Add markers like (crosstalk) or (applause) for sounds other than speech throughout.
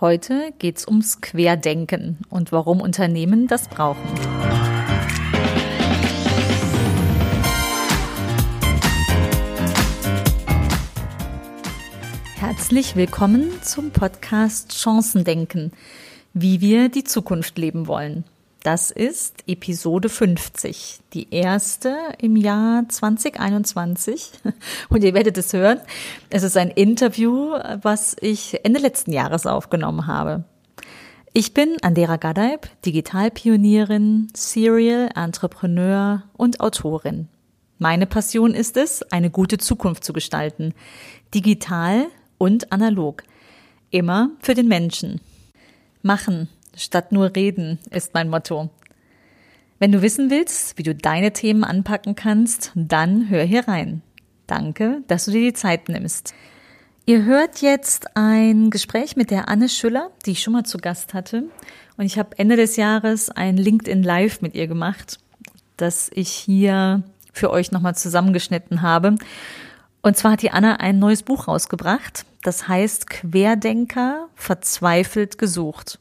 Heute geht's ums Querdenken und warum Unternehmen das brauchen. Herzlich willkommen zum Podcast Chancendenken, wie wir die Zukunft leben wollen. Das ist Episode 50, die erste im Jahr 2021. (laughs) Und ihr werdet es hören. Es ist ein Interview, was ich Ende letzten Jahres aufgenommen habe. Ich bin Andera Gadeib, Digitalpionierin, Serial Entrepreneur und Autorin. Meine Passion ist es, eine gute Zukunft zu gestalten. Digital und analog. Immer für den Menschen. Machen, statt nur reden ist mein Motto. Wenn du wissen willst, wie du deine Themen anpacken kannst, dann hör hier rein. Danke, dass du dir die Zeit nimmst. Ihr hört jetzt ein Gespräch mit der Anne Schüller, die ich schon mal zu Gast hatte. Und ich habe Ende des Jahres ein LinkedIn Live mit ihr gemacht, das ich hier für euch nochmal zusammengeschnitten habe. Und zwar hat die Anna ein neues Buch rausgebracht. Das heißt Querdenker verzweifelt gesucht.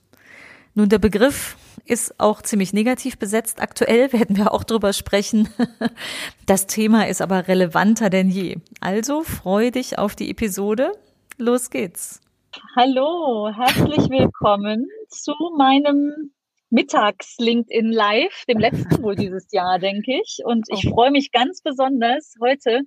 Nun, der Begriff ist auch ziemlich negativ besetzt. Aktuell (laughs) werden wir auch drüber sprechen. (laughs) Das Thema ist aber relevanter denn je. Also freu dich auf die Episode. Los geht's. Hallo, herzlich willkommen zu meinem Mittags-LinkedIn Live, dem letzten wohl dieses Jahr, denke ich. Und ich freue mich ganz besonders, heute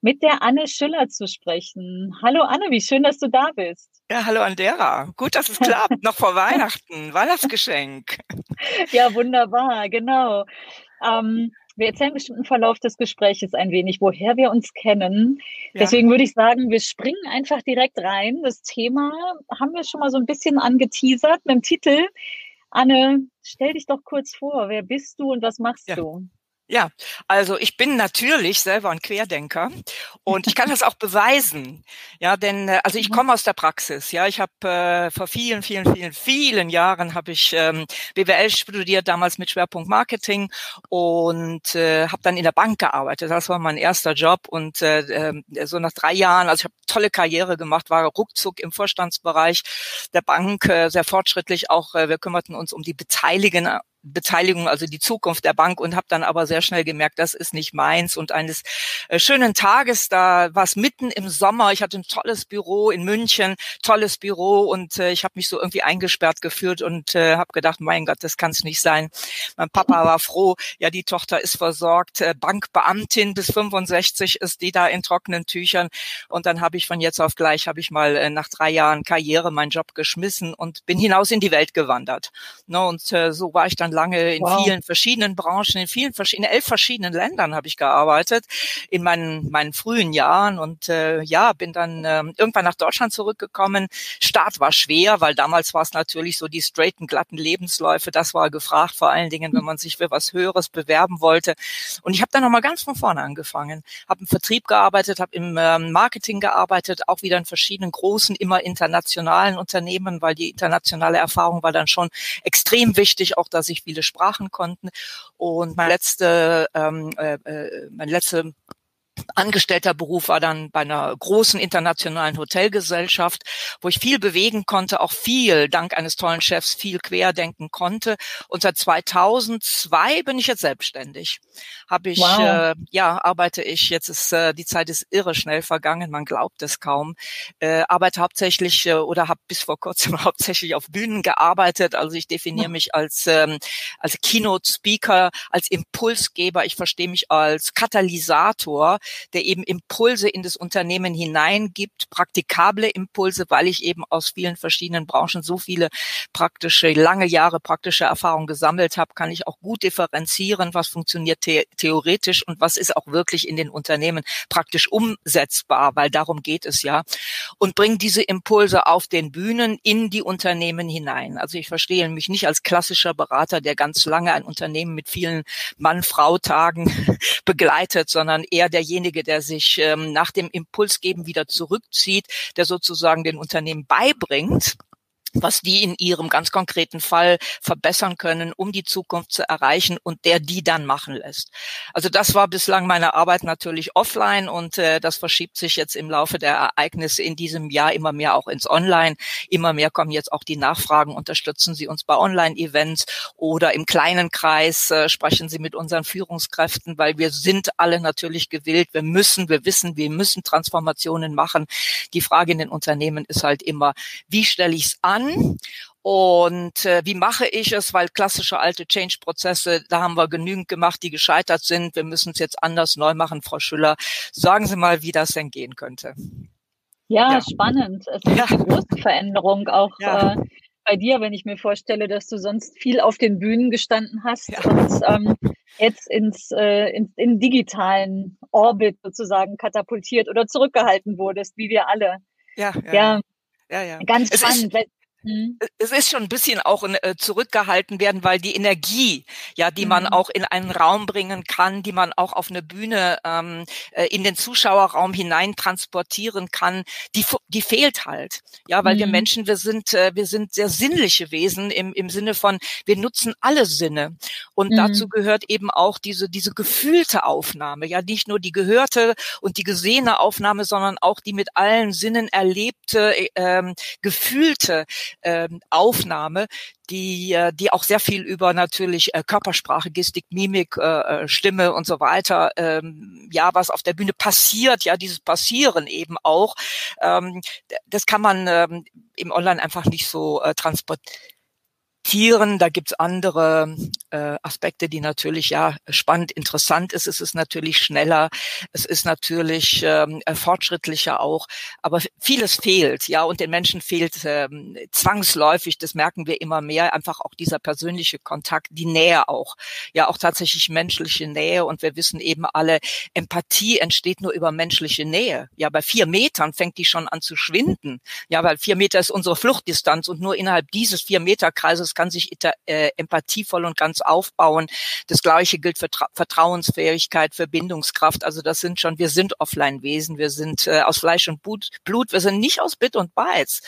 mit der Anne Schüller zu sprechen. Hallo Anne, wie schön, dass du da bist. Ja, hallo Andera. Gut, dass es klappt. Noch vor (laughs) Weihnachten. Weihnachtsgeschenk. Ja, wunderbar, genau. Ähm, wir erzählen bestimmt im Verlauf des Gesprächs ein wenig, woher wir uns kennen. Ja. Deswegen würde ich sagen, wir springen einfach direkt rein. Das Thema haben wir schon mal so ein bisschen angeteasert mit dem Titel. Anne, stell dich doch kurz vor. Wer bist du und was machst ja. du? Ja, also ich bin natürlich selber ein Querdenker und ich kann das auch beweisen. Ja, denn äh, also ich mhm. komme aus der Praxis. Ja, ich habe äh, vor vielen, vielen, vielen, vielen Jahren habe ich ähm, BWL studiert, damals mit Schwerpunkt Marketing und äh, habe dann in der Bank gearbeitet. Das war mein erster Job und äh, äh, so nach drei Jahren, also ich habe tolle Karriere gemacht, war ruckzuck im Vorstandsbereich der Bank, äh, sehr fortschrittlich. Auch äh, wir kümmerten uns um die Beteiligen Beteiligung, also die Zukunft der Bank und habe dann aber sehr schnell gemerkt, das ist nicht meins. Und eines äh, schönen Tages, da war es mitten im Sommer, ich hatte ein tolles Büro in München, tolles Büro und äh, ich habe mich so irgendwie eingesperrt gefühlt und äh, habe gedacht, mein Gott, das kann es nicht sein. Mein Papa war froh, ja, die Tochter ist versorgt, äh, Bankbeamtin bis 65 ist die da in trockenen Tüchern. Und dann habe ich von jetzt auf gleich, habe ich mal äh, nach drei Jahren Karriere meinen Job geschmissen und bin hinaus in die Welt gewandert. Ne, und äh, so war ich dann lange in wow. vielen verschiedenen Branchen, in vielen verschiedenen, elf verschiedenen Ländern habe ich gearbeitet in meinen, meinen frühen Jahren und äh, ja, bin dann äh, irgendwann nach Deutschland zurückgekommen. Start war schwer, weil damals war es natürlich so die straighten, glatten Lebensläufe, das war gefragt, vor allen Dingen, wenn man sich für was Höheres bewerben wollte. Und ich habe dann nochmal ganz von vorne angefangen, habe im Vertrieb gearbeitet, habe im ähm, Marketing gearbeitet, auch wieder in verschiedenen großen, immer internationalen Unternehmen, weil die internationale Erfahrung war dann schon extrem wichtig, auch dass ich viele Sprachen konnten. Und meine letzte, ähm, äh, äh meine letzte Angestellter Beruf war dann bei einer großen internationalen Hotelgesellschaft, wo ich viel bewegen konnte, auch viel dank eines tollen Chefs viel querdenken konnte. Und seit 2002 bin ich jetzt selbstständig. Habe ich wow. äh, ja arbeite ich jetzt ist äh, die Zeit ist irre schnell vergangen, man glaubt es kaum. Äh, arbeite hauptsächlich äh, oder habe bis vor kurzem (laughs) hauptsächlich auf Bühnen gearbeitet. Also ich definiere mich als ähm, als Keynote Speaker, als Impulsgeber. Ich verstehe mich als Katalysator der eben Impulse in das Unternehmen hineingibt, praktikable Impulse, weil ich eben aus vielen verschiedenen Branchen so viele praktische, lange Jahre praktische Erfahrung gesammelt habe, kann ich auch gut differenzieren, was funktioniert the theoretisch und was ist auch wirklich in den Unternehmen praktisch umsetzbar, weil darum geht es ja. Und bringe diese Impulse auf den Bühnen in die Unternehmen hinein. Also ich verstehe mich nicht als klassischer Berater, der ganz lange ein Unternehmen mit vielen Mann-Frau-Tagen (laughs) begleitet, sondern eher derjenige, derjenige, der sich ähm, nach dem Impulsgeben wieder zurückzieht, der sozusagen den Unternehmen beibringt, was die in ihrem ganz konkreten Fall verbessern können, um die Zukunft zu erreichen und der die dann machen lässt. Also das war bislang meine Arbeit natürlich offline und äh, das verschiebt sich jetzt im Laufe der Ereignisse in diesem Jahr immer mehr auch ins Online. Immer mehr kommen jetzt auch die Nachfragen, unterstützen Sie uns bei Online-Events oder im kleinen Kreis äh, sprechen Sie mit unseren Führungskräften, weil wir sind alle natürlich gewillt, wir müssen, wir wissen, wir müssen Transformationen machen. Die Frage in den Unternehmen ist halt immer, wie stelle ich es an? An und äh, wie mache ich es, weil klassische alte Change-Prozesse, da haben wir genügend gemacht, die gescheitert sind. Wir müssen es jetzt anders neu machen, Frau Schüller. Sagen Sie mal, wie das denn gehen könnte. Ja, ja. spannend. Es ist ja. eine große Veränderung auch ja. äh, bei dir, wenn ich mir vorstelle, dass du sonst viel auf den Bühnen gestanden hast ja. und ähm, jetzt ins, äh, in, in digitalen Orbit sozusagen katapultiert oder zurückgehalten wurdest, wie wir alle. Ja, ja. ja. Ja, ja. Ganz spannend. Mhm. Es ist schon ein bisschen auch äh, zurückgehalten werden, weil die Energie, ja, die mhm. man auch in einen Raum bringen kann, die man auch auf eine Bühne ähm, äh, in den Zuschauerraum hinein transportieren kann, die die fehlt halt, ja, weil mhm. wir Menschen, wir sind äh, wir sind sehr sinnliche Wesen im im Sinne von wir nutzen alle Sinne und dazu mhm. gehört eben auch diese diese gefühlte Aufnahme, ja, nicht nur die gehörte und die gesehene Aufnahme, sondern auch die mit allen Sinnen erlebte, äh, ähm, gefühlte ähm, Aufnahme, die, äh, die auch sehr viel über natürlich äh, Körpersprache, Gestik, Mimik, äh, äh, Stimme und so weiter, ähm, ja, was auf der Bühne passiert, ja, dieses Passieren eben auch, ähm, das kann man ähm, im Online einfach nicht so äh, transportieren Tieren, da gibt's andere äh, Aspekte, die natürlich ja spannend, interessant ist. Es ist natürlich schneller, es ist natürlich ähm, äh, fortschrittlicher auch, aber vieles fehlt, ja, und den Menschen fehlt ähm, zwangsläufig, das merken wir immer mehr, einfach auch dieser persönliche Kontakt, die Nähe auch, ja, auch tatsächlich menschliche Nähe. Und wir wissen eben alle, Empathie entsteht nur über menschliche Nähe. Ja, bei vier Metern fängt die schon an zu schwinden, ja, weil vier Meter ist unsere Fluchtdistanz. Und nur innerhalb dieses vier Meter Kreises kann sich äh, empathievoll und ganz aufbauen. Das Gleiche gilt für Tra Vertrauensfähigkeit, für Bindungskraft. Also das sind schon, wir sind Offline-Wesen, wir sind äh, aus Fleisch und Blut, wir sind nicht aus Bit und Bytes.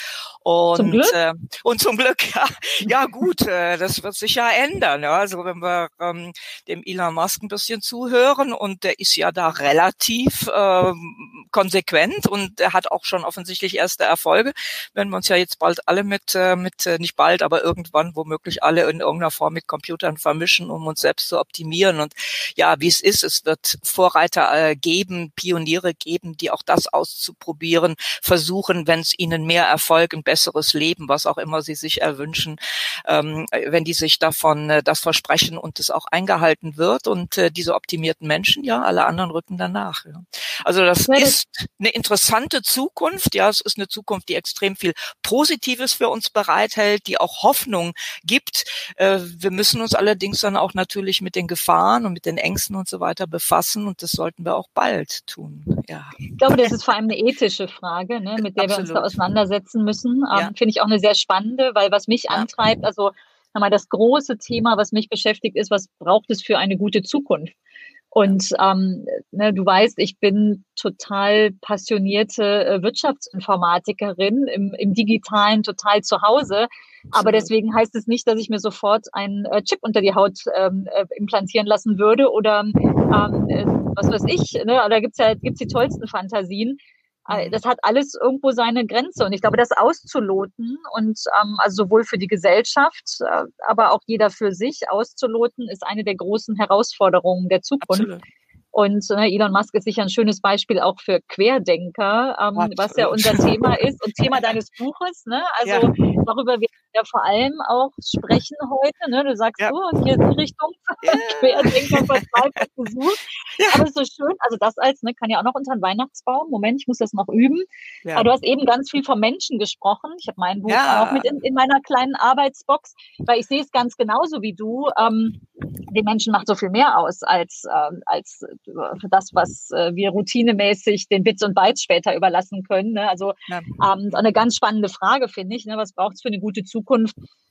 Und zum Glück, äh, und zum Glück ja, ja gut, äh, das wird sich ja ändern. Ja. Also wenn wir ähm, dem Elon Musk ein bisschen zuhören und der ist ja da relativ ähm, konsequent und er hat auch schon offensichtlich erste Erfolge. Wenn wir uns ja jetzt bald alle mit, äh, mit äh, nicht bald, aber irgendwann womöglich alle in irgendeiner Form mit Computern vermischen, um uns selbst zu optimieren. Und ja, wie es ist, es wird Vorreiter äh, geben, Pioniere geben, die auch das auszuprobieren, versuchen, wenn es ihnen mehr Erfolg, ein besseres Leben, was auch immer sie sich erwünschen, ähm, wenn die sich davon äh, das versprechen und es auch eingehalten wird. Und äh, diese optimierten Menschen, ja, alle anderen rücken danach. Ja. Also das ja, ist eine interessante Zukunft. Ja, es ist eine Zukunft, die extrem viel Positives für uns bereithält, die auch Hoffnung gibt. Äh, wir müssen uns allerdings dann auch natürlich mit den Gefahren und mit den Ängsten und so weiter befassen und das sollten wir auch bald tun. Ja. Ich glaube, das ist vor allem eine ethische Frage, ne, mit der Absolut. wir uns da auseinandersetzen müssen. Ähm, ja. Finde ich auch eine sehr spannende, weil was mich ja. antreibt, also mal das große Thema, was mich beschäftigt, ist, was braucht es für eine gute Zukunft? Und ähm, ne, du weißt, ich bin total passionierte äh, Wirtschaftsinformatikerin im, im digitalen total zu Hause. Aber deswegen heißt es nicht, dass ich mir sofort einen äh, Chip unter die Haut ähm, äh, implantieren lassen würde oder ähm, äh, was weiß ich. Ne? Da gibt's ja gibt's die tollsten Fantasien. Äh, das hat alles irgendwo seine Grenze. Und ich glaube, das auszuloten und ähm, also sowohl für die Gesellschaft, äh, aber auch jeder für sich auszuloten, ist eine der großen Herausforderungen der Zukunft. Absolut. Und äh, Elon Musk ist sicher ein schönes Beispiel auch für Querdenker, ähm, was ja unser Thema ist und Thema deines Buches. Ne? (laughs) Also ja. darüber wird ja vor allem auch sprechen heute. Ne? Du sagst, ja. oh, hier ist die Richtung yeah. (laughs) Querdenker verzweifelt gesucht. (laughs) Ja. Aber so schön, also das als, ne, kann ja auch noch unter den Weihnachtsbaum. Moment, ich muss das noch üben. Ja. Aber du hast eben ganz viel vom Menschen gesprochen. Ich habe mein Buch ja. auch mit in, in, meiner kleinen Arbeitsbox, weil ich sehe es ganz genauso wie du. Ähm, den Menschen macht so viel mehr aus als, ähm, als für das, was äh, wir routinemäßig den Bits und Bytes später überlassen können. Ne? Also ähm, eine ganz spannende Frage, finde ich. Ne? Was braucht es für eine gute Zukunft?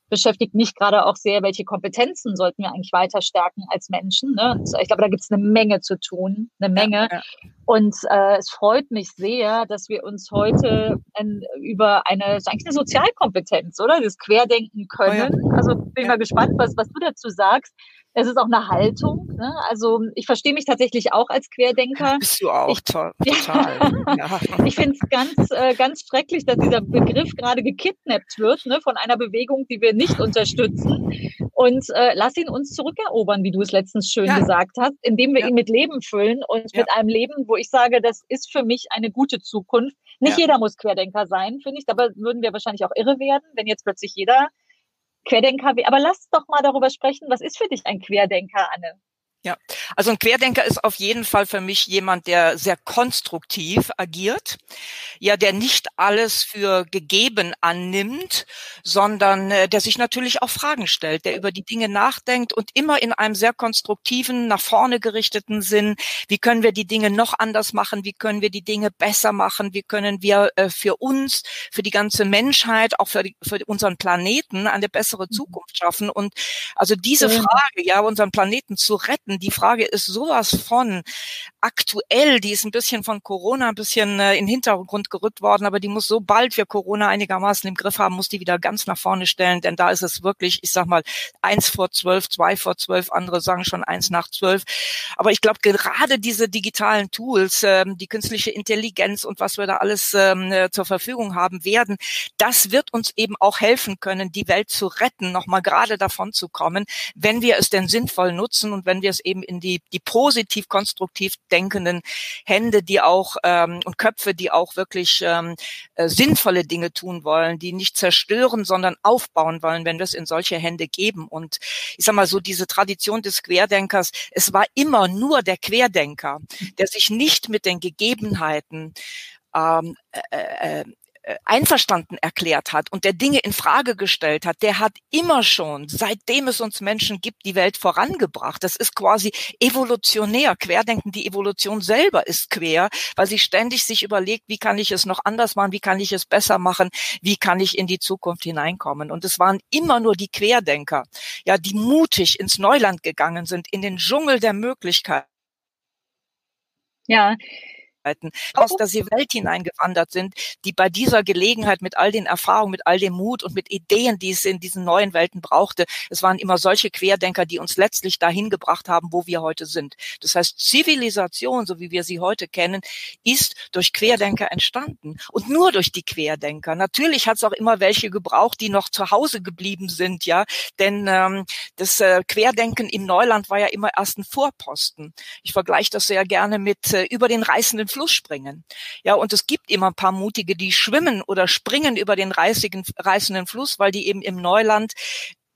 Beschäftigt mich gerade auch sehr, welche Kompetenzen sollten wir eigentlich weiter stärken als Menschen. Ne? Ich glaube, da gibt es eine Menge zu tun, eine Menge. Ja, ja. Und äh, es freut mich sehr, dass wir uns heute ein, über eine, eigentlich eine Sozialkompetenz, oder? Das Querdenken können. Oh ja. Also bin mal gespannt, was, was du dazu sagst. Es ist auch eine Haltung. Ne? Also ich verstehe mich tatsächlich auch als Querdenker. Bist du auch ich, toll. (laughs) Total. Ja. ich finde es ganz, äh, ganz schrecklich, dass dieser Begriff gerade gekidnappt wird ne, von einer Bewegung, die wir nicht unterstützen. Und äh, lass ihn uns zurückerobern, wie du es letztens schön ja. gesagt hast, indem wir ja. ihn mit Leben füllen und mit einem Leben, wo ich sage, das ist für mich eine gute Zukunft. Nicht jeder muss Querdenker sein, finde ich. Dabei würden wir wahrscheinlich auch irre werden, wenn jetzt plötzlich jeder Querdenker, aber lass doch mal darüber sprechen, was ist für dich ein Querdenker, Anne? Ja, also ein Querdenker ist auf jeden Fall für mich jemand, der sehr konstruktiv agiert, ja, der nicht alles für gegeben annimmt, sondern äh, der sich natürlich auch Fragen stellt, der über die Dinge nachdenkt und immer in einem sehr konstruktiven, nach vorne gerichteten Sinn, wie können wir die Dinge noch anders machen, wie können wir die Dinge besser machen, wie können wir äh, für uns, für die ganze Menschheit, auch für, die, für unseren Planeten eine bessere mhm. Zukunft schaffen? Und also diese Frage, ja, unseren Planeten zu retten. Die Frage ist sowas von aktuell, die ist ein bisschen von Corona ein bisschen äh, in den Hintergrund gerückt worden, aber die muss so bald wir Corona einigermaßen im Griff haben, muss die wieder ganz nach vorne stellen, denn da ist es wirklich, ich sag mal, eins vor zwölf, zwei vor zwölf, andere sagen schon eins nach zwölf. Aber ich glaube, gerade diese digitalen Tools, ähm, die künstliche Intelligenz und was wir da alles ähm, äh, zur Verfügung haben werden, das wird uns eben auch helfen können, die Welt zu retten, nochmal gerade davon zu kommen, wenn wir es denn sinnvoll nutzen und wenn wir es eben in die, die positiv konstruktiv denkenden Hände, die auch ähm, und Köpfe, die auch wirklich ähm, äh, sinnvolle Dinge tun wollen, die nicht zerstören, sondern aufbauen wollen, wenn wir es in solche Hände geben. Und ich sag mal so, diese Tradition des Querdenkers, es war immer nur der Querdenker, der sich nicht mit den Gegebenheiten ähm, äh, äh, einverstanden erklärt hat und der Dinge in Frage gestellt hat, der hat immer schon, seitdem es uns Menschen gibt, die Welt vorangebracht. Das ist quasi evolutionär. Querdenken, die Evolution selber ist quer, weil sie ständig sich überlegt, wie kann ich es noch anders machen, wie kann ich es besser machen, wie kann ich in die Zukunft hineinkommen. Und es waren immer nur die Querdenker, ja, die mutig ins Neuland gegangen sind, in den Dschungel der Möglichkeiten. Ja, aus der Welt hineingewandert sind, die bei dieser Gelegenheit mit all den Erfahrungen, mit all dem Mut und mit Ideen, die es in diesen neuen Welten brauchte, es waren immer solche Querdenker, die uns letztlich dahin gebracht haben, wo wir heute sind. Das heißt, Zivilisation, so wie wir sie heute kennen, ist durch Querdenker entstanden und nur durch die Querdenker. Natürlich hat es auch immer welche gebraucht, die noch zu Hause geblieben sind, ja, denn ähm, das äh, Querdenken im Neuland war ja immer erst ein Vorposten. Ich vergleiche das sehr gerne mit äh, über den reißenden Fluss springen. Ja, und es gibt immer ein paar Mutige, die schwimmen oder springen über den reißigen, reißenden Fluss, weil die eben im Neuland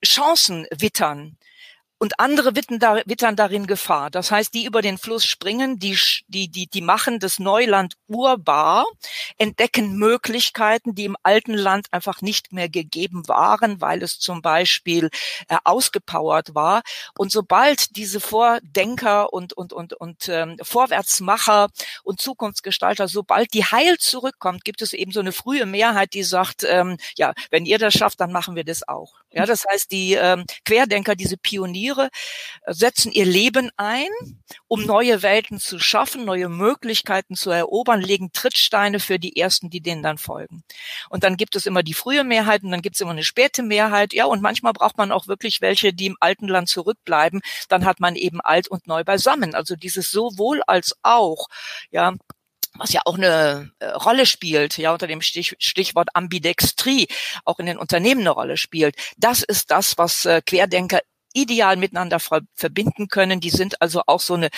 Chancen wittern und andere wittern, da, wittern darin Gefahr. Das heißt, die über den Fluss springen, die, die, die, die machen das Neuland urbar, entdecken Möglichkeiten, die im alten Land einfach nicht mehr gegeben waren, weil es zum Beispiel äh, ausgepowert war. Und sobald diese Vordenker und, und, und, und ähm, Vorwärtsmacher und Zukunftsgestalter, sobald die heil zurückkommt, gibt es eben so eine frühe Mehrheit, die sagt, ähm, ja, wenn ihr das schafft, dann machen wir das auch. Ja, das heißt, die ähm, Querdenker, diese Pioniere, äh, setzen ihr Leben ein, um neue Welten zu schaffen, neue Möglichkeiten zu erobern, legen Trittsteine für die ersten, die denen dann folgen. Und dann gibt es immer die frühe Mehrheit und dann gibt es immer eine späte Mehrheit. Ja, und manchmal braucht man auch wirklich welche, die im alten Land zurückbleiben. Dann hat man eben alt und neu beisammen. Also dieses sowohl als auch, ja, was ja auch eine äh, Rolle spielt, ja, unter dem Stich, Stichwort Ambidextrie auch in den Unternehmen eine Rolle spielt. Das ist das, was äh, Querdenker ideal miteinander ver verbinden können. Die sind also auch so eine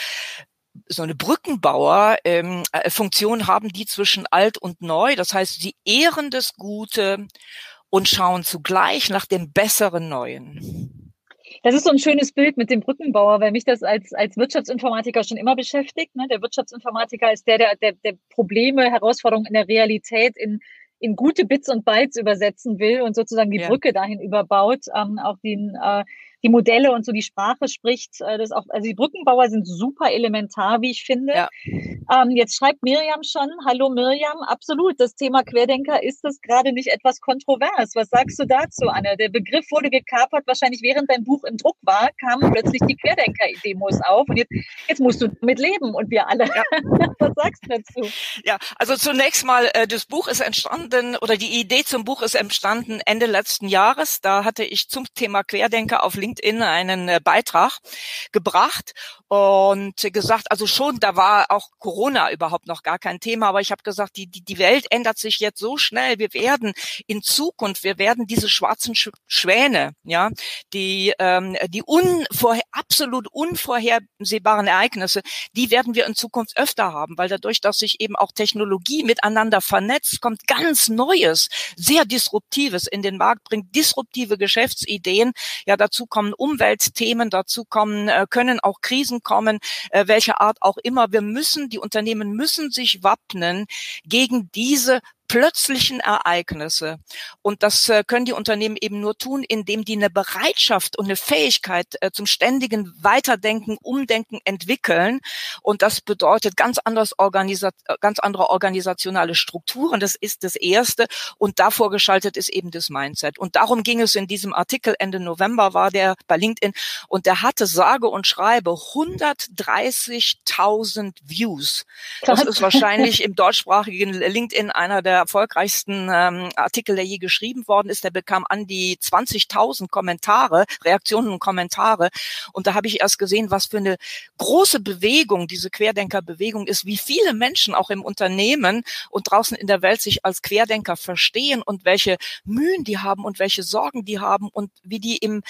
so eine Brückenbauer ähm, äh, haben die zwischen alt und neu. Das heißt, sie ehren das Gute und schauen zugleich nach dem besseren Neuen. Das ist so ein schönes Bild mit dem Brückenbauer, weil mich das als, als Wirtschaftsinformatiker schon immer beschäftigt. Ne? Der Wirtschaftsinformatiker ist der, der, der, der Probleme, Herausforderungen in der Realität in, in gute Bits und Bytes übersetzen will und sozusagen die ja. Brücke dahin überbaut, ähm, auch den, äh, die Modelle und so die Sprache spricht. Äh, das auch, also die Brückenbauer sind super elementar, wie ich finde. Ja. Ähm, jetzt schreibt Miriam schon, hallo Miriam, absolut, das Thema Querdenker ist es gerade nicht etwas kontrovers. Was sagst du dazu, Anne? Der Begriff wurde gekapert, wahrscheinlich während dein Buch im Druck war, kamen plötzlich die Querdenker-Demos auf und jetzt, jetzt musst du damit leben und wir alle. Ja. (laughs) Was sagst du dazu? Ja, also zunächst mal, äh, das Buch ist entstanden oder die Idee zum Buch ist entstanden Ende letzten Jahres. Da hatte ich zum Thema Querdenker auf LinkedIn einen äh, Beitrag gebracht und gesagt, also schon, da war auch Corona überhaupt noch gar kein Thema, aber ich habe gesagt, die, die, die Welt ändert sich jetzt so schnell. Wir werden in Zukunft, wir werden diese schwarzen Schwäne, ja, die, ähm, die unvorher, absolut unvorhersehbaren Ereignisse, die werden wir in Zukunft öfter haben, weil dadurch, dass sich eben auch Technologie miteinander vernetzt, kommt ganz Neues, sehr Disruptives in den Markt, bringt disruptive Geschäftsideen. Ja, dazu kommen Umweltthemen, dazu kommen, äh, können auch Krisen kommen, äh, welche Art auch immer. Wir müssen, die Unternehmen müssen sich wappnen gegen diese plötzlichen Ereignisse. Und das äh, können die Unternehmen eben nur tun, indem die eine Bereitschaft und eine Fähigkeit äh, zum ständigen Weiterdenken, Umdenken entwickeln. Und das bedeutet ganz, anderes Organisa ganz andere organisationale Strukturen. Das ist das Erste. Und davor geschaltet ist eben das Mindset. Und darum ging es in diesem Artikel Ende November war der bei LinkedIn und der hatte sage und schreibe 130.000 Views. Das ist wahrscheinlich im deutschsprachigen LinkedIn einer der erfolgreichsten ähm, Artikel, der je geschrieben worden ist. Der bekam an die 20.000 Kommentare, Reaktionen und Kommentare. Und da habe ich erst gesehen, was für eine große Bewegung diese Querdenkerbewegung ist, wie viele Menschen auch im Unternehmen und draußen in der Welt sich als Querdenker verstehen und welche Mühen die haben und welche Sorgen die haben und wie die im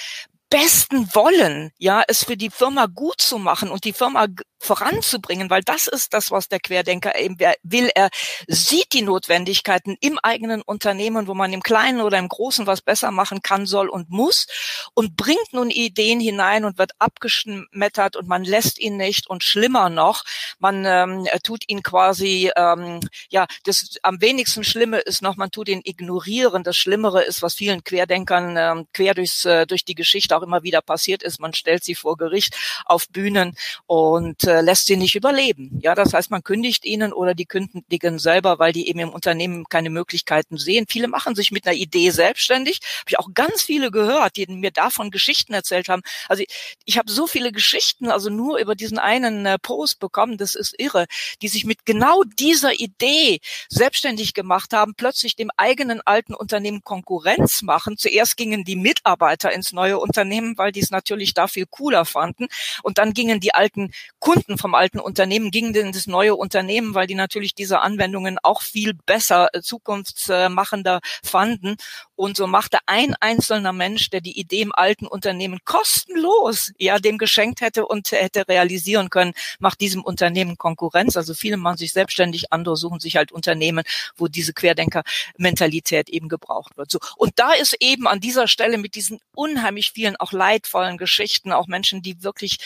besten Wollen, ja, es für die Firma gut zu machen und die Firma voranzubringen, weil das ist das, was der Querdenker eben will. Er sieht die Notwendigkeiten im eigenen Unternehmen, wo man im Kleinen oder im Großen was besser machen kann, soll und muss und bringt nun Ideen hinein und wird abgeschmettert und man lässt ihn nicht und schlimmer noch, man ähm, tut ihn quasi, ähm, ja, das am wenigsten Schlimme ist noch, man tut ihn ignorieren. Das Schlimmere ist, was vielen Querdenkern ähm, quer durchs, äh, durch die Geschichte auch immer wieder passiert ist, man stellt sie vor Gericht auf Bühnen und äh, lässt sie nicht überleben. Ja, das heißt, man kündigt ihnen oder die kündigen selber, weil die eben im Unternehmen keine Möglichkeiten sehen. Viele machen sich mit einer Idee selbstständig. Habe ich auch ganz viele gehört, die mir davon Geschichten erzählt haben. Also ich, ich habe so viele Geschichten, also nur über diesen einen äh, Post bekommen, das ist irre, die sich mit genau dieser Idee selbstständig gemacht haben, plötzlich dem eigenen alten Unternehmen Konkurrenz machen. Zuerst gingen die Mitarbeiter ins neue Unternehmen, weil die es natürlich da viel cooler fanden. Und dann gingen die alten Kunden Kunden vom alten Unternehmen gingen in das neue Unternehmen, weil die natürlich diese Anwendungen auch viel besser, äh, zukunftsmachender fanden. Und so machte ein einzelner Mensch, der die Idee im alten Unternehmen kostenlos, ja, dem geschenkt hätte und hätte realisieren können, macht diesem Unternehmen Konkurrenz. Also viele machen sich selbstständig, andere suchen sich halt Unternehmen, wo diese Querdenker-Mentalität eben gebraucht wird. So. Und da ist eben an dieser Stelle mit diesen unheimlich vielen auch leidvollen Geschichten, auch Menschen, die wirklich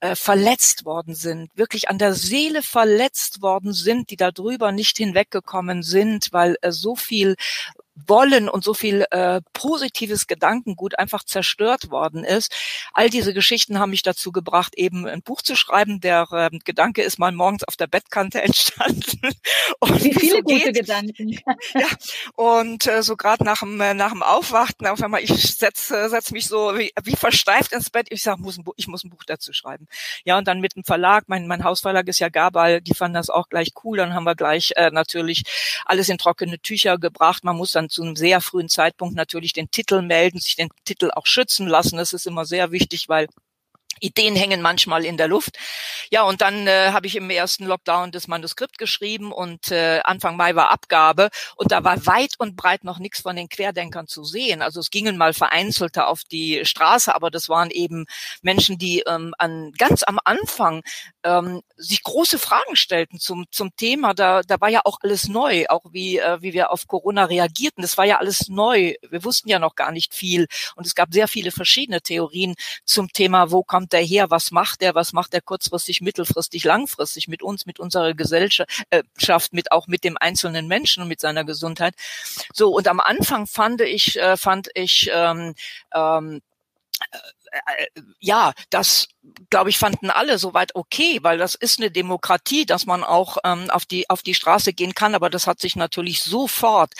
äh, verletzt worden sind, wirklich an der Seele verletzt worden sind, die darüber nicht hinweggekommen sind, weil äh, so viel wollen und so viel äh, positives Gedankengut einfach zerstört worden ist. All diese Geschichten haben mich dazu gebracht, eben ein Buch zu schreiben. Der äh, Gedanke ist mal morgens auf der Bettkante entstanden. (laughs) Und Wie viele so gute geht. Gedanken. (laughs) ja, und äh, so gerade nach dem, äh, nach dem Aufwachen, auf einmal, ich setze äh, setz mich so wie, wie versteift ins Bett. Ich sage, muss ein ich muss ein Buch dazu schreiben. Ja, und dann mit dem Verlag, mein, mein Hausverlag ist ja Gabal, die fanden das auch gleich cool. Dann haben wir gleich äh, natürlich alles in trockene Tücher gebracht. Man muss dann dann zu einem sehr frühen Zeitpunkt natürlich den Titel melden, sich den Titel auch schützen lassen. Das ist immer sehr wichtig, weil Ideen hängen manchmal in der Luft. Ja, und dann äh, habe ich im ersten Lockdown das Manuskript geschrieben und äh, Anfang Mai war Abgabe und da war weit und breit noch nichts von den Querdenkern zu sehen. Also es gingen mal vereinzelte auf die Straße, aber das waren eben Menschen, die ähm, an ganz am Anfang ähm, sich große Fragen stellten zum zum Thema. Da da war ja auch alles neu, auch wie äh, wie wir auf Corona reagierten. Das war ja alles neu. Wir wussten ja noch gar nicht viel und es gab sehr viele verschiedene Theorien zum Thema, wo kommt der her, was macht der, was macht der kurzfristig, mittelfristig, langfristig mit uns, mit unserer Gesellschaft, äh, mit auch mit dem einzelnen Menschen und mit seiner Gesundheit. So und am Anfang fand ich, äh, fand ich ähm, ähm, äh, ja, das glaube ich, fanden alle soweit okay, weil das ist eine Demokratie, dass man auch ähm, auf die auf die Straße gehen kann. Aber das hat sich natürlich sofort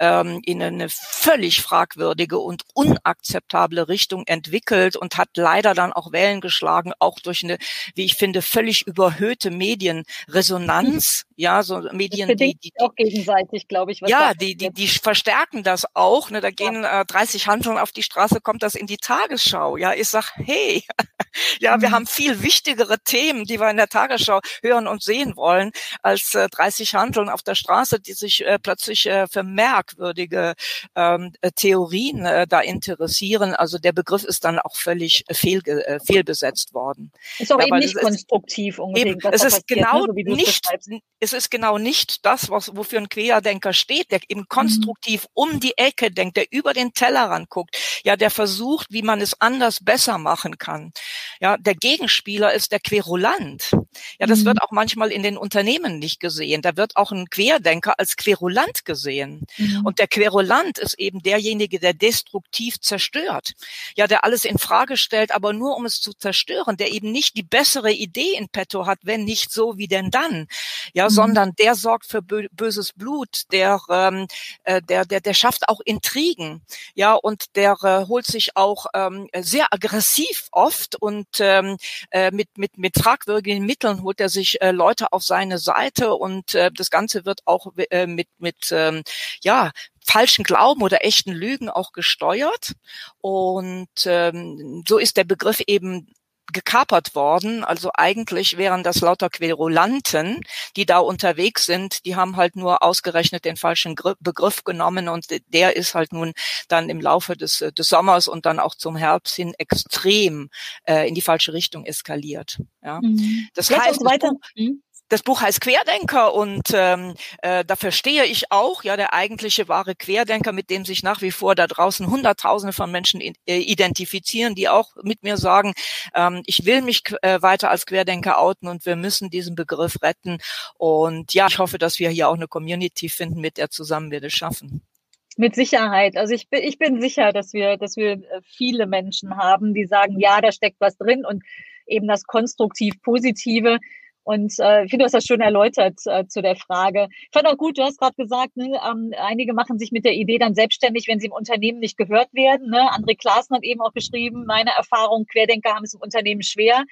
ähm, in eine völlig fragwürdige und unakzeptable Richtung entwickelt und hat leider dann auch Wellen geschlagen, auch durch eine, wie ich finde, völlig überhöhte Medienresonanz. Ja, so Medien, die, die, die auch gegenseitig, glaube ich. ja, die, die, die verstärken das auch. Ne, da gehen äh, 30 Handeln auf die Straße, kommt das in die Tagesschau. Ja, ich sag, hey, (laughs) ja, wir mhm. haben viel wichtigere Themen, die wir in der Tagesschau hören und sehen wollen, als äh, 30 Handeln auf der Straße, die sich äh, plötzlich äh, für merkwürdige ähm, äh, Theorien äh, da interessieren. Also der Begriff ist dann auch völlig äh, fehl, äh, fehlbesetzt worden. Ist auch ja, eben nicht konstruktiv unbedingt. Eben, es ist passiert, genau ne, so nicht, es ist genau nicht das, was, wofür ein Querdenker steht, der eben mhm. konstruktiv mhm. um die Ecke denkt, der über den Tellerrand guckt, ja, der versucht, wie man es anders besser machen kann. Ja, der Gegenspieler ist der Querulant. Ja, das mhm. wird auch manchmal in den Unternehmen nicht gesehen. Da wird auch ein Querdenker als Querulant gesehen. Mhm. Und der Querulant ist eben derjenige, der destruktiv zerstört. Ja, der alles in Frage stellt, aber nur um es zu zerstören, der eben nicht die bessere Idee in petto hat, wenn nicht so, wie denn dann? Ja, mhm. sondern der sorgt für böses Blut, der, ähm, äh, der, der, der schafft auch Intrigen. Ja, und der äh, holt sich auch ähm, sehr aggressiv oft und ähm, äh, mit, mit, mit fragwürdigen Mitteln holt er sich äh, Leute auf seine Seite und äh, das Ganze wird auch äh, mit, mit ähm, ja, falschen Glauben oder echten Lügen auch gesteuert. Und ähm, so ist der Begriff eben gekapert worden. Also eigentlich wären das lauter Querulanten, die da unterwegs sind. Die haben halt nur ausgerechnet den falschen Begriff genommen und der ist halt nun dann im Laufe des, des Sommers und dann auch zum Herbst hin extrem äh, in die falsche Richtung eskaliert. Ja. Mhm. Das Jetzt heißt, weiter. Mhm das Buch heißt Querdenker und ähm, äh, dafür stehe ich auch, ja, der eigentliche wahre Querdenker, mit dem sich nach wie vor da draußen Hunderttausende von Menschen in, äh, identifizieren, die auch mit mir sagen, ähm, ich will mich äh, weiter als Querdenker outen und wir müssen diesen Begriff retten. Und ja, ich hoffe, dass wir hier auch eine Community finden, mit der zusammen wir das schaffen. Mit Sicherheit. Also ich bin, ich bin sicher, dass wir, dass wir äh, viele Menschen haben, die sagen, ja, da steckt was drin und eben das konstruktiv Positive. Und äh, ich finde, du hast das schön erläutert äh, zu der Frage. Ich fand auch gut, du hast gerade gesagt, ne, ähm, einige machen sich mit der Idee dann selbstständig, wenn sie im Unternehmen nicht gehört werden. Ne? André Klaassen hat eben auch geschrieben, meine Erfahrung, Querdenker haben es im Unternehmen schwer.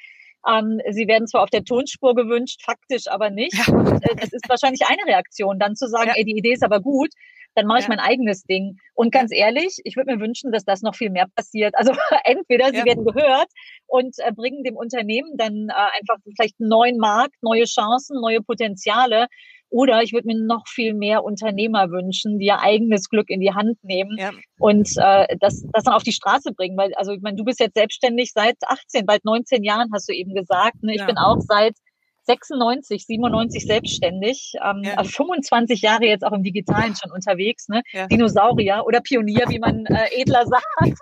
Ähm, sie werden zwar auf der Tonspur gewünscht, faktisch aber nicht. Ja. Und, äh, das ist wahrscheinlich eine Reaktion, dann zu sagen, ja. ey, die Idee ist aber gut dann mache ich mein eigenes Ding. Und ganz ehrlich, ich würde mir wünschen, dass das noch viel mehr passiert. Also (laughs) entweder sie ja. werden gehört und äh, bringen dem Unternehmen dann äh, einfach vielleicht einen neuen Markt, neue Chancen, neue Potenziale. Oder ich würde mir noch viel mehr Unternehmer wünschen, die ihr eigenes Glück in die Hand nehmen ja. und äh, das, das dann auf die Straße bringen. Weil, also ich meine, du bist jetzt selbstständig seit 18, bald 19 Jahren, hast du eben gesagt. Ne? Ich ja. bin auch seit 96, 97 selbstständig, ähm, ja. 25 also Jahre jetzt auch im Digitalen schon unterwegs, ne? Ja. Dinosaurier oder Pionier, wie man äh, edler (laughs) sagt.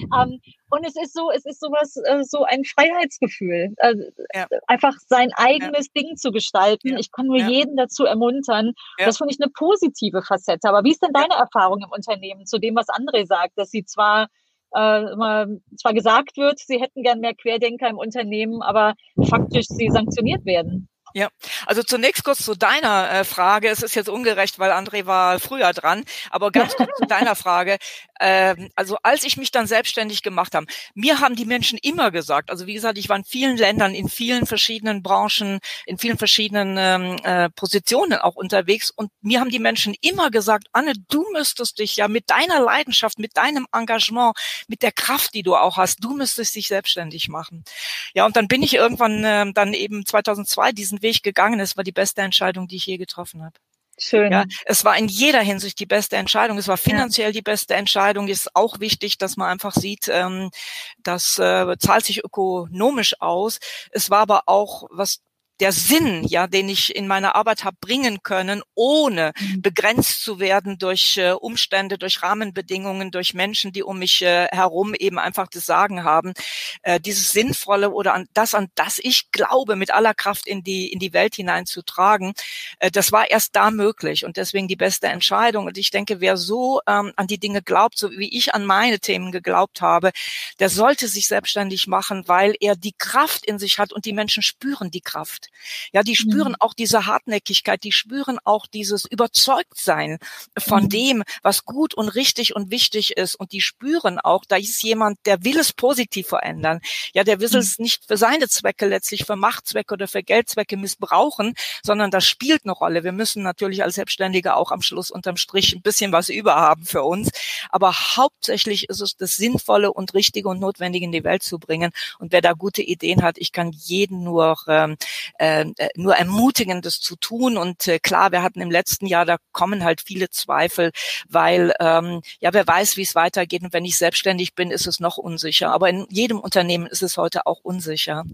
ähm, und es ist so, es ist sowas, äh, so ein Freiheitsgefühl, äh, ja. einfach sein eigenes Ding zu gestalten. Ich kann nur jeden dazu ermuntern. Das finde ich eine positive Facette. Aber wie ist denn deine Erfahrung im Unternehmen zu dem, was André sagt, dass sie zwar äh, zwar gesagt wird, sie hätten gern mehr Querdenker im Unternehmen, aber faktisch sie sanktioniert werden. Ja, also zunächst kurz zu deiner äh, Frage. Es ist jetzt ungerecht, weil André war früher dran, aber ganz kurz zu deiner (laughs) Frage. Ähm, also als ich mich dann selbstständig gemacht habe, mir haben die Menschen immer gesagt, also wie gesagt, ich war in vielen Ländern, in vielen verschiedenen Branchen, in vielen verschiedenen ähm, äh, Positionen auch unterwegs und mir haben die Menschen immer gesagt, Anne, du müsstest dich ja mit deiner Leidenschaft, mit deinem Engagement, mit der Kraft, die du auch hast, du müsstest dich selbstständig machen. Ja, und dann bin ich irgendwann äh, dann eben 2002 diesen Weg gegangen. Es war die beste Entscheidung, die ich je getroffen habe. Schön. Ja, es war in jeder Hinsicht die beste Entscheidung. Es war finanziell ja. die beste Entscheidung. Ist auch wichtig, dass man einfach sieht, ähm, das äh, zahlt sich ökonomisch aus. Es war aber auch, was der Sinn, ja, den ich in meiner Arbeit habe bringen können, ohne mhm. begrenzt zu werden durch äh, Umstände, durch Rahmenbedingungen, durch Menschen, die um mich äh, herum eben einfach das Sagen haben, äh, dieses Sinnvolle oder an das, an das ich glaube, mit aller Kraft in die, in die Welt hineinzutragen, äh, das war erst da möglich und deswegen die beste Entscheidung. Und ich denke, wer so ähm, an die Dinge glaubt, so wie ich an meine Themen geglaubt habe, der sollte sich selbstständig machen, weil er die Kraft in sich hat und die Menschen spüren die Kraft. Ja, die spüren mhm. auch diese Hartnäckigkeit, die spüren auch dieses Überzeugtsein von mhm. dem, was gut und richtig und wichtig ist und die spüren auch, da ist jemand, der will es positiv verändern. Ja, der will mhm. es nicht für seine Zwecke letztlich, für Machtzwecke oder für Geldzwecke missbrauchen, sondern das spielt eine Rolle. Wir müssen natürlich als Selbstständige auch am Schluss unterm Strich ein bisschen was überhaben für uns. Aber hauptsächlich ist es das Sinnvolle und Richtige und Notwendige in die Welt zu bringen. Und wer da gute Ideen hat, ich kann jeden nur, ähm, äh, nur ermutigen, das zu tun. Und äh, klar, wir hatten im letzten Jahr, da kommen halt viele Zweifel, weil ähm, ja, wer weiß, wie es weitergeht. Und wenn ich selbstständig bin, ist es noch unsicher. Aber in jedem Unternehmen ist es heute auch unsicher.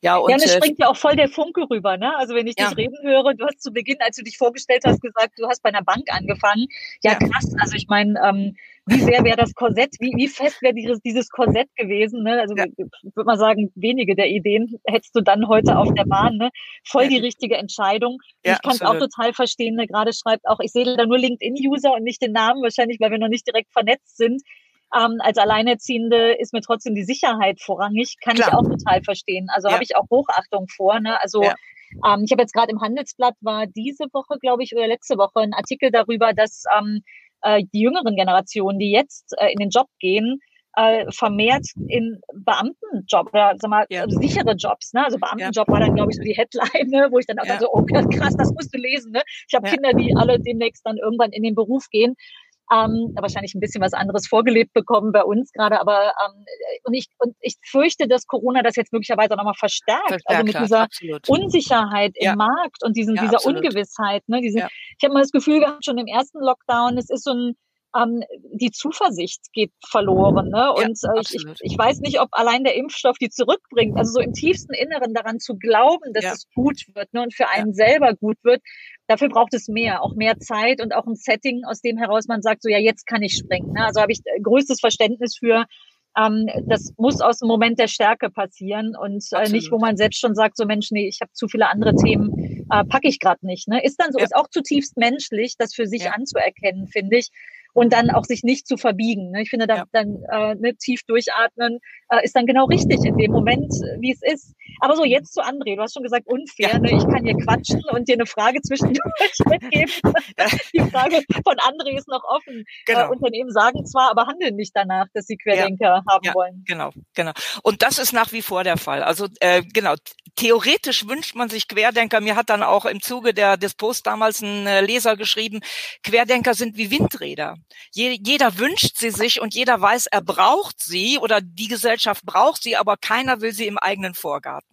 Ja, und, ja, es äh, springt ja auch voll der Funke rüber. Ne? Also wenn ich ja. dich reden höre, du hast zu Beginn, als du dich vorgestellt hast, gesagt, du hast bei einer Bank angefangen. Ja, ja. krass. Also ich meine, ähm, wie sehr wäre das Korsett, wie, wie fest wäre dieses, dieses Korsett gewesen? Ne? Also ja. ich würde mal sagen, wenige der Ideen hättest du dann heute auf der Bahn. Ne? Voll die richtige Entscheidung. Ja, ich kann es auch total verstehen. Ne? Gerade schreibt auch, ich sehe da nur LinkedIn-User und nicht den Namen, wahrscheinlich, weil wir noch nicht direkt vernetzt sind. Ähm, als Alleinerziehende ist mir trotzdem die Sicherheit vorrangig, kann Klar. ich auch total verstehen. Also ja. habe ich auch Hochachtung vor. Ne? Also ja. ähm, ich habe jetzt gerade im Handelsblatt war diese Woche, glaube ich, oder letzte Woche ein Artikel darüber, dass ähm, äh, die jüngeren Generationen, die jetzt äh, in den Job gehen, äh, vermehrt in Beamtenjob oder sag mal, ja. sichere Jobs. Ne? Also Beamtenjob ja. war dann, glaube ich, so die Headline, ne? wo ich dann auch ja. so, oh krass, das musst du lesen. Ne? Ich habe. Kinder, die alle demnächst dann irgendwann in den Beruf gehen ähm, wahrscheinlich ein bisschen was anderes vorgelebt bekommen bei uns gerade, aber ähm, und ich und ich fürchte, dass Corona das jetzt möglicherweise nochmal verstärkt, verstärkt, also mit ja, dieser absolut. Unsicherheit im ja. Markt und diesen, ja, dieser absolut. Ungewissheit. Ne, diesen, Ich habe mal das Gefühl gehabt, schon im ersten Lockdown, es ist so ein ähm, die Zuversicht geht verloren. Ne? Und ja, äh, ich, ich weiß nicht, ob allein der Impfstoff die zurückbringt. Also so im tiefsten Inneren daran zu glauben, dass ja. es gut wird ne? und für einen ja. selber gut wird, dafür braucht es mehr, auch mehr Zeit und auch ein Setting, aus dem heraus man sagt, so ja, jetzt kann ich springen. Ne? Also habe ich äh, größtes Verständnis für, ähm, das muss aus dem Moment der Stärke passieren und äh, nicht, wo man selbst schon sagt, so Mensch, nee, ich habe zu viele andere Themen, äh, packe ich gerade nicht. Ne? Ist dann so, ja. ist auch zutiefst menschlich, das für sich ja. anzuerkennen, finde ich und dann auch sich nicht zu verbiegen. Ne? Ich finde, da, ja. dann äh, ne, tief durchatmen äh, ist dann genau richtig in dem Moment, wie es ist. Aber so jetzt zu André, du hast schon gesagt, unfair, ja. ne? ich kann hier quatschen und dir eine Frage zwischendurch (laughs) mitgeben. Die Frage von André ist noch offen. Äh, genau. Äh, Unternehmen sagen zwar, aber handeln nicht danach, dass sie Querdenker ja. haben ja, wollen. Genau, genau. Und das ist nach wie vor der Fall. Also äh, genau, theoretisch wünscht man sich Querdenker. Mir hat dann auch im Zuge der, des Post damals ein äh, Leser geschrieben, Querdenker sind wie Windräder. Je, jeder wünscht sie sich und jeder weiß, er braucht sie oder die Gesellschaft braucht sie, aber keiner will sie im eigenen Vorgarten.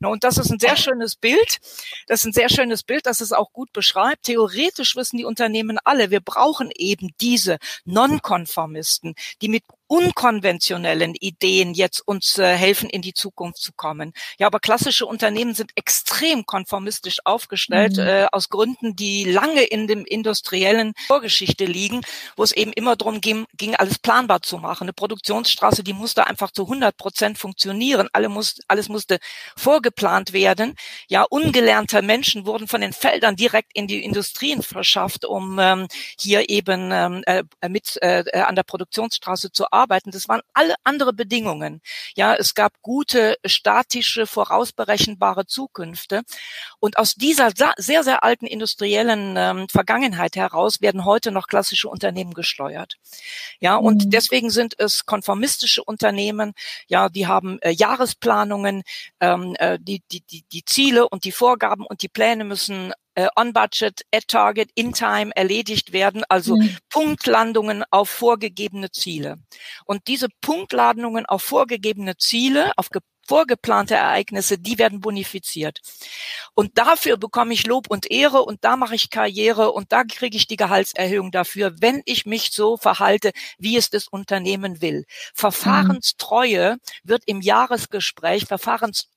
Und das ist ein sehr schönes Bild. Das ist ein sehr schönes Bild, das es auch gut beschreibt. Theoretisch wissen die Unternehmen alle, wir brauchen eben diese Nonkonformisten, die mit unkonventionellen Ideen jetzt uns äh, helfen, in die Zukunft zu kommen. Ja, aber klassische Unternehmen sind extrem konformistisch aufgestellt, mhm. äh, aus Gründen, die lange in dem industriellen Vorgeschichte liegen, wo es eben immer darum ging, ging, alles planbar zu machen. Eine Produktionsstraße, die musste einfach zu 100 Prozent funktionieren. Alle muss, alles musste vorgeplant werden. Ja, ungelernte Menschen wurden von den Feldern direkt in die Industrien verschafft, um ähm, hier eben ähm, äh, mit äh, an der Produktionsstraße zu arbeiten arbeiten. Das waren alle andere Bedingungen. Ja, es gab gute, statische, vorausberechenbare Zukünfte. Und aus dieser sehr, sehr alten industriellen ähm, Vergangenheit heraus werden heute noch klassische Unternehmen gesteuert. Ja, und mhm. deswegen sind es konformistische Unternehmen. Ja, die haben äh, Jahresplanungen, ähm, äh, die, die, die, die Ziele und die Vorgaben und die Pläne müssen äh, on budget, at target, in time erledigt werden, also mhm. Punktlandungen auf vorgegebene Ziele. Und diese Punktlandungen auf vorgegebene Ziele, auf vorgeplante Ereignisse, die werden bonifiziert. Und dafür bekomme ich Lob und Ehre und da mache ich Karriere und da kriege ich die Gehaltserhöhung dafür, wenn ich mich so verhalte, wie es das Unternehmen will. Verfahrenstreue wird im Jahresgespräch, Verfahrens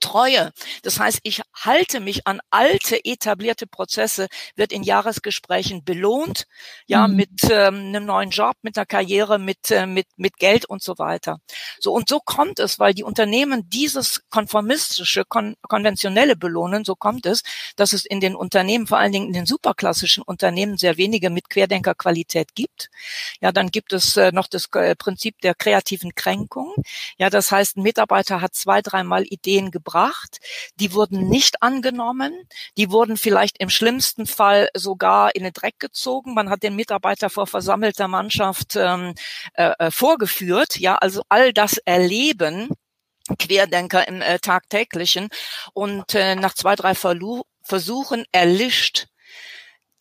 Treue. Das heißt, ich halte mich an alte etablierte Prozesse, wird in Jahresgesprächen belohnt, ja, mhm. mit ähm, einem neuen Job, mit einer Karriere, mit, äh, mit, mit Geld und so weiter. So, und so kommt es, weil die Unternehmen dieses konformistische, kon konventionelle belohnen, so kommt es, dass es in den Unternehmen, vor allen Dingen in den superklassischen Unternehmen, sehr wenige mit Querdenkerqualität gibt. Ja, dann gibt es äh, noch das äh, Prinzip der kreativen Kränkung. Ja, das heißt, ein Mitarbeiter hat zwei, dreimal Ideen gebracht, die wurden nicht angenommen, die wurden vielleicht im schlimmsten Fall sogar in den Dreck gezogen. Man hat den Mitarbeiter vor versammelter Mannschaft ähm, äh, äh vorgeführt. Ja, also all das Erleben Querdenker im äh, tagtäglichen und äh, nach zwei, drei Verlu Versuchen erlischt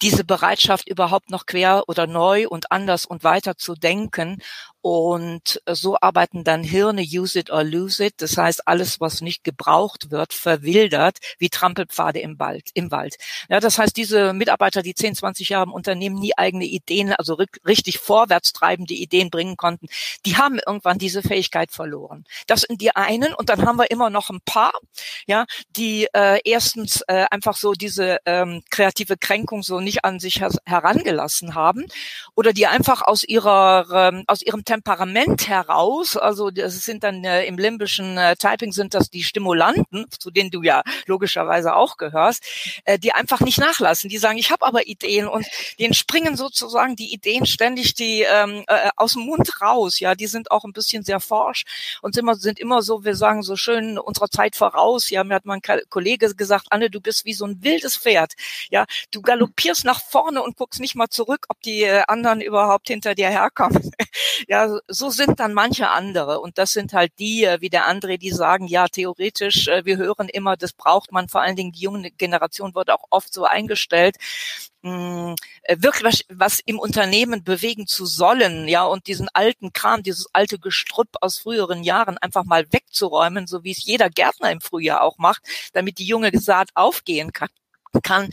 diese Bereitschaft überhaupt noch quer oder neu und anders und weiter zu denken. Und so arbeiten dann Hirne, use it or lose it. Das heißt, alles, was nicht gebraucht wird, verwildert wie Trampelpfade im Wald. Im Wald. Ja, das heißt, diese Mitarbeiter, die 10, 20 Jahre im Unternehmen nie eigene Ideen, also richtig vorwärtstreibende Ideen bringen konnten, die haben irgendwann diese Fähigkeit verloren. Das sind die einen. Und dann haben wir immer noch ein paar, ja, die äh, erstens äh, einfach so diese ähm, kreative Kränkung so nicht an sich her herangelassen haben oder die einfach aus ihrer ähm, aus ihrem Temperament heraus, also das sind dann äh, im limbischen äh, Typing sind das die Stimulanten, zu denen du ja logischerweise auch gehörst, äh, die einfach nicht nachlassen. Die sagen, ich habe aber Ideen und denen springen sozusagen die Ideen ständig die ähm, äh, aus dem Mund raus. Ja, die sind auch ein bisschen sehr forsch und sind immer, sind immer so, wir sagen so schön unserer Zeit voraus. Ja, mir hat mein Kollege gesagt, Anne, du bist wie so ein wildes Pferd. Ja, du galoppierst nach vorne und guckst nicht mal zurück, ob die äh, anderen überhaupt hinter dir herkommen. (laughs) ja, so sind dann manche andere. Und das sind halt die, äh, wie der André, die sagen, ja, theoretisch, äh, wir hören immer, das braucht man, vor allen Dingen die junge Generation wird auch oft so eingestellt, mm, äh, wirklich was, was im Unternehmen bewegen zu sollen, ja, und diesen alten Kram, dieses alte Gestrüpp aus früheren Jahren einfach mal wegzuräumen, so wie es jeder Gärtner im Frühjahr auch macht, damit die junge Saat aufgehen kann kann,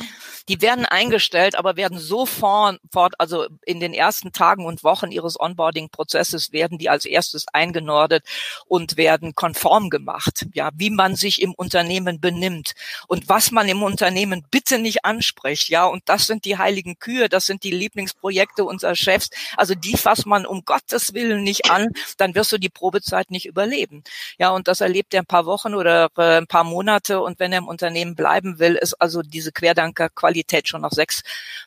die werden eingestellt, aber werden sofort, also in den ersten Tagen und Wochen ihres Onboarding-Prozesses werden die als erstes eingenordet und werden konform gemacht, ja, wie man sich im Unternehmen benimmt. Und was man im Unternehmen bitte nicht anspricht, ja, und das sind die heiligen Kühe, das sind die Lieblingsprojekte unserer Chefs, also die fasst man um Gottes Willen nicht an, dann wirst du die Probezeit nicht überleben, ja, und das erlebt er ein paar Wochen oder äh, ein paar Monate und wenn er im Unternehmen bleiben will, ist also diese Querdanker-Qualität schon nach sechs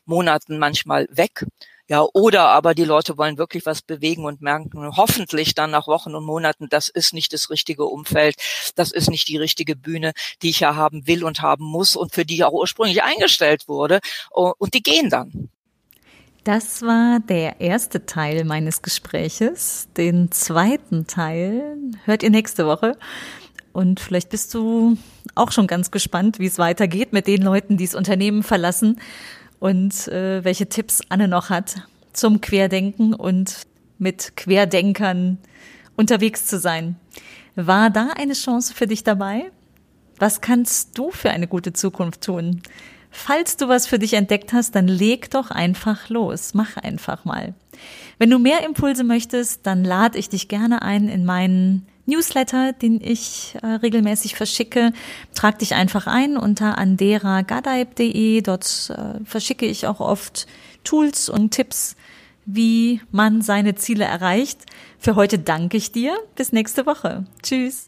Monaten manchmal weg. Ja, oder aber die Leute wollen wirklich was bewegen und merken hoffentlich dann nach Wochen und Monaten, das ist nicht das richtige Umfeld, das ist nicht die richtige Bühne, die ich ja haben will und haben muss und für die ich auch ursprünglich eingestellt wurde. Und die gehen dann. Das war der erste Teil meines Gespräches. Den zweiten Teil hört ihr nächste Woche. Und vielleicht bist du auch schon ganz gespannt, wie es weitergeht mit den Leuten, die das Unternehmen verlassen und äh, welche Tipps Anne noch hat zum Querdenken und mit Querdenkern unterwegs zu sein. War da eine Chance für dich dabei? Was kannst du für eine gute Zukunft tun? Falls du was für dich entdeckt hast, dann leg doch einfach los. Mach einfach mal. Wenn du mehr Impulse möchtest, dann lade ich dich gerne ein in meinen Newsletter, den ich äh, regelmäßig verschicke. Trag dich einfach ein unter anderagadaib.de. Dort äh, verschicke ich auch oft Tools und Tipps, wie man seine Ziele erreicht. Für heute danke ich dir. Bis nächste Woche. Tschüss.